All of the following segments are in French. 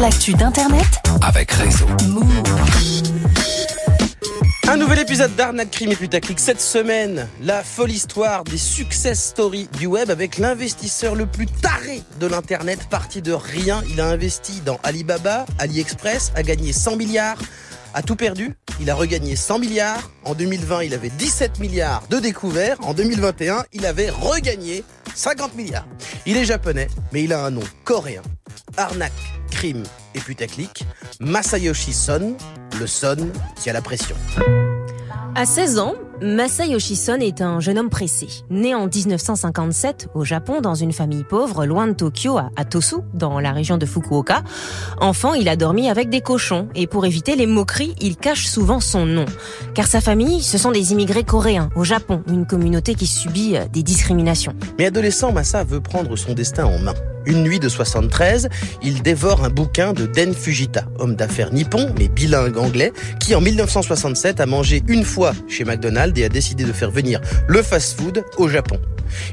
l'actu d'Internet avec Réseau. Un nouvel épisode d'Arnaque Crime et Putaclic cette semaine. La folle histoire des success stories du web avec l'investisseur le plus taré de l'internet. Parti de rien, il a investi dans Alibaba, AliExpress, a gagné 100 milliards, a tout perdu. Il a regagné 100 milliards. En 2020, il avait 17 milliards de découverts. En 2021, il avait regagné 50 milliards. Il est japonais, mais il a un nom coréen. Arnaque, crime et putaclic. Masayoshi Son, le Son qui a la pression. À 16 ans, Masayoshi Son est un jeune homme pressé. Né en 1957 au Japon dans une famille pauvre loin de Tokyo à Tosu, dans la région de Fukuoka. Enfant, il a dormi avec des cochons et pour éviter les moqueries, il cache souvent son nom. Car sa famille, ce sont des immigrés coréens au Japon, une communauté qui subit euh, des discriminations. Mais adolescent, Masa veut prendre son destin en main. Une nuit de 73, il dévore un bouquin de Den Fujita, homme d'affaires nippon, mais bilingue anglais, qui en 1967 a mangé une fois chez McDonald's et a décidé de faire venir le fast-food au Japon.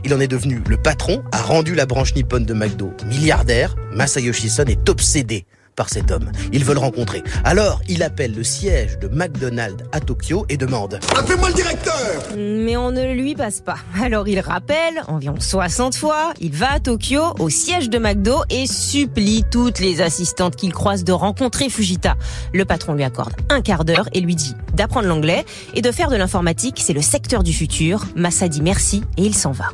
Il en est devenu le patron, a rendu la branche nippone de McDo milliardaire. Masayoshi Son est obsédé par cet homme. Ils veulent rencontrer. Alors, il appelle le siège de McDonald's à Tokyo et demande Appelez-moi le directeur Mais on ne lui passe pas. Alors il rappelle environ 60 fois, il va à Tokyo, au siège de McDo, et supplie toutes les assistantes qu'il croise de rencontrer Fujita. Le patron lui accorde un quart d'heure et lui dit d'apprendre l'anglais et de faire de l'informatique, c'est le secteur du futur. Massa dit merci et il s'en va.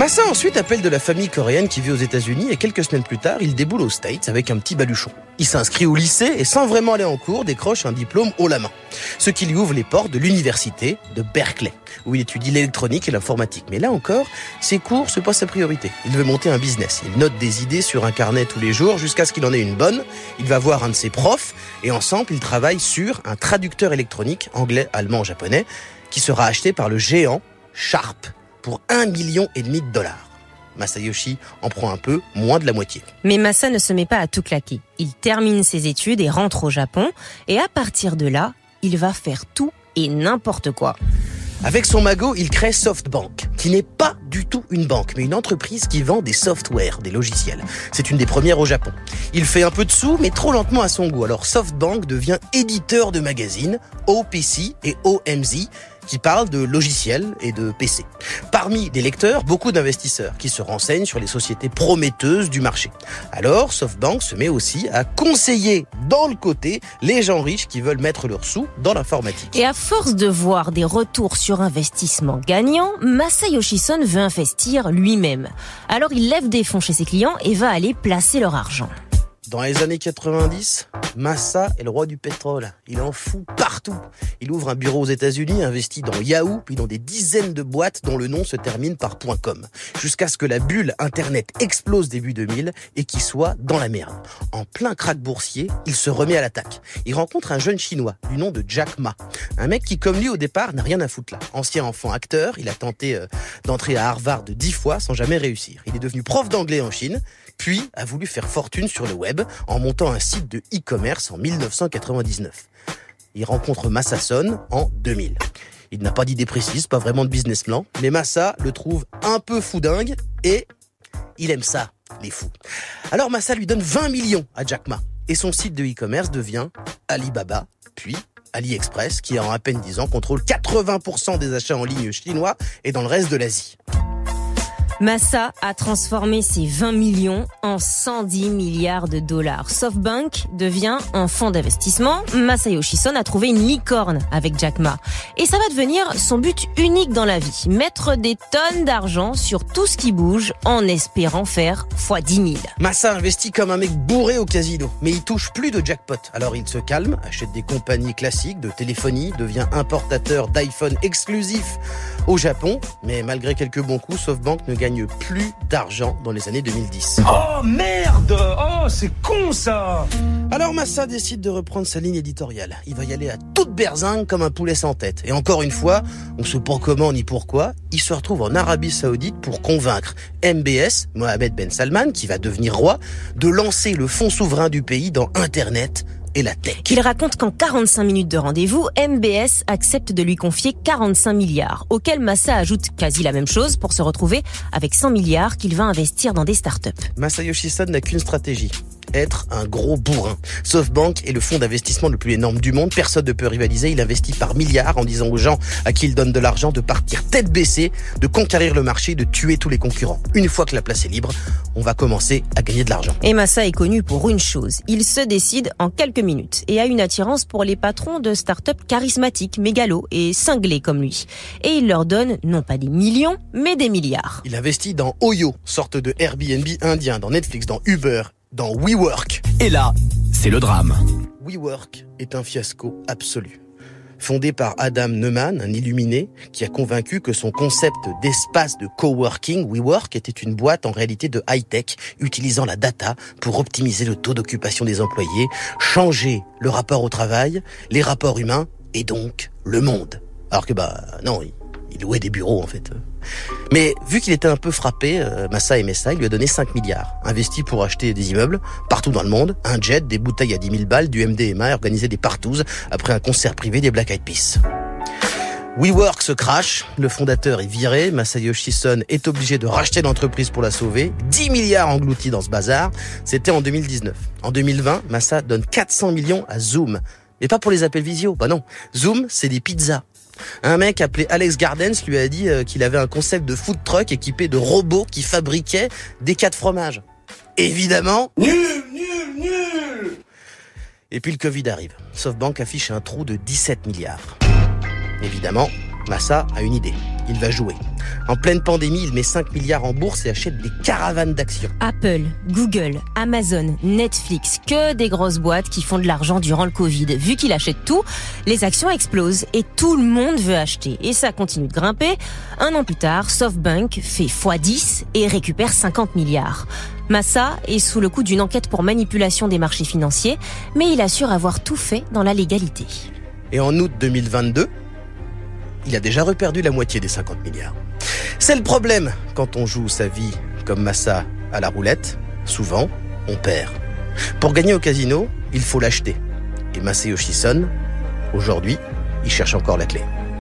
Massa ensuite appelle de la famille coréenne qui vit aux États-Unis et quelques semaines plus tard, il déboule aux States avec un petit baluchon. Il s'inscrit au lycée et sans vraiment aller en cours, décroche un diplôme haut la main. Ce qui lui ouvre les portes de l'université de Berkeley, où il étudie l'électronique et l'informatique. Mais là encore, ses cours se passent sa priorité. Il veut monter un business. Il note des idées sur un carnet tous les jours jusqu'à ce qu'il en ait une bonne. Il va voir un de ses profs et ensemble, ils travaillent sur un traducteur électronique anglais, allemand, japonais, qui sera acheté par le géant Sharp pour un million et demi de dollars. Masayoshi en prend un peu, moins de la moitié. Mais Massa ne se met pas à tout claquer. Il termine ses études et rentre au Japon. Et à partir de là, il va faire tout et n'importe quoi. Avec son magot, il crée SoftBank, qui n'est pas du tout une banque, mais une entreprise qui vend des softwares, des logiciels. C'est une des premières au Japon. Il fait un peu de sous, mais trop lentement à son goût. Alors SoftBank devient éditeur de magazines, OPC et OMZ, qui parlent de logiciels et de PC. Parmi les lecteurs, beaucoup d'investisseurs qui se renseignent sur les sociétés prometteuses du marché. Alors, SoftBank se met aussi à conseiller dans le côté les gens riches qui veulent mettre leurs sous dans l'informatique. Et à force de voir des retours sur investissement gagnants, Masayoshi Son veut investir lui-même. Alors il lève des fonds chez ses clients et va aller placer leur argent. Dans les années 90, Massa est le roi du pétrole. Il en fout partout. Il ouvre un bureau aux États-Unis, investit dans Yahoo, puis dans des dizaines de boîtes dont le nom se termine par .com. Jusqu'à ce que la bulle Internet explose début 2000 et qu'il soit dans la merde. En plein crack boursier, il se remet à l'attaque. Il rencontre un jeune chinois du nom de Jack Ma. Un mec qui, comme lui au départ, n'a rien à foutre là. Ancien enfant acteur, il a tenté euh, d'entrer à Harvard dix fois sans jamais réussir. Il est devenu prof d'anglais en Chine, puis a voulu faire fortune sur le web en montant un site de e-commerce en 1999. Il rencontre Massa Son en 2000. Il n'a pas d'idée précise, pas vraiment de business plan, mais Massa le trouve un peu foudingue et il aime ça, les fous. Alors Massa lui donne 20 millions à Jack Ma et son site de e-commerce devient Alibaba, puis AliExpress, qui en à peine 10 ans contrôle 80% des achats en ligne chinois et dans le reste de l'Asie. Massa a transformé ses 20 millions en 110 milliards de dollars. SoftBank devient un fonds d'investissement. Masayoshi Son a trouvé une licorne avec Jack Ma. Et ça va devenir son but unique dans la vie. Mettre des tonnes d'argent sur tout ce qui bouge en espérant faire x 10 000. Massa investit comme un mec bourré au casino, mais il touche plus de jackpot. Alors il se calme, achète des compagnies classiques de téléphonie, devient importateur d'iPhone exclusif au Japon, mais malgré quelques bons coups, SoftBank ne gagne plus d'argent dans les années 2010. Oh merde Oh c'est con ça Alors Massa décide de reprendre sa ligne éditoriale. Il va y aller à toute berzingue comme un poulet sans tête. Et encore une fois, on sait pas comment ni pourquoi, il se retrouve en Arabie Saoudite pour convaincre MBS, Mohamed Ben Salman, qui va devenir roi, de lancer le fonds souverain du pays dans Internet et la tech. Il raconte qu'en 45 minutes de rendez-vous, MBS accepte de lui confier 45 milliards, auquel Massa ajoute quasi la même chose pour se retrouver avec 100 milliards qu'il va investir dans des startups. Masayoshi Son n'a qu'une stratégie. Être un gros bourrin. SoftBank est le fonds d'investissement le plus énorme du monde. Personne ne peut rivaliser. Il investit par milliards en disant aux gens à qui il donne de l'argent de partir tête baissée, de conquérir le marché, de tuer tous les concurrents. Une fois que la place est libre, on va commencer à gagner de l'argent. Et Massa est connu pour une chose. Il se décide en quelques minutes et a une attirance pour les patrons de start-up charismatiques, mégalos et cinglés comme lui. Et il leur donne non pas des millions, mais des milliards. Il investit dans Oyo, sorte de Airbnb indien, dans Netflix, dans Uber, dans WeWork. Et là, c'est le drame. WeWork est un fiasco absolu. Fondé par Adam Neumann, un illuminé, qui a convaincu que son concept d'espace de coworking, WeWork, était une boîte en réalité de high-tech, utilisant la data pour optimiser le taux d'occupation des employés, changer le rapport au travail, les rapports humains, et donc le monde. Alors que bah non, il, louait des bureaux en fait. Mais vu qu'il était un peu frappé, euh, Massa ça, il lui a donné 5 milliards, investi pour acheter des immeubles partout dans le monde, un jet, des bouteilles à 10 000 balles, du MDMA et organiser des partouzes après un concert privé des Black Eyed Peas. WeWork se crache, le fondateur est viré, Masayoshi Son est obligé de racheter l'entreprise pour la sauver, 10 milliards engloutis dans ce bazar, c'était en 2019. En 2020, Massa donne 400 millions à Zoom, mais pas pour les appels visio, bah non. Zoom, c'est des pizzas. Un mec appelé Alex Gardens lui a dit euh, qu'il avait un concept de food truck équipé de robots qui fabriquaient des cas de fromage. Évidemment. Nul, nul, nul Et puis le Covid arrive. SoftBank affiche un trou de 17 milliards. Évidemment, Massa a une idée. Il va jouer. En pleine pandémie, il met 5 milliards en bourse et achète des caravanes d'actions. Apple, Google, Amazon, Netflix, que des grosses boîtes qui font de l'argent durant le Covid. Vu qu'il achète tout, les actions explosent et tout le monde veut acheter. Et ça continue de grimper. Un an plus tard, SoftBank fait x10 et récupère 50 milliards. Massa est sous le coup d'une enquête pour manipulation des marchés financiers, mais il assure avoir tout fait dans la légalité. Et en août 2022, il a déjà reperdu la moitié des 50 milliards. C'est le problème quand on joue sa vie comme Massa à la roulette. Souvent, on perd. Pour gagner au casino, il faut l'acheter. Et Masayoshi Son, aujourd'hui, il cherche encore la clé.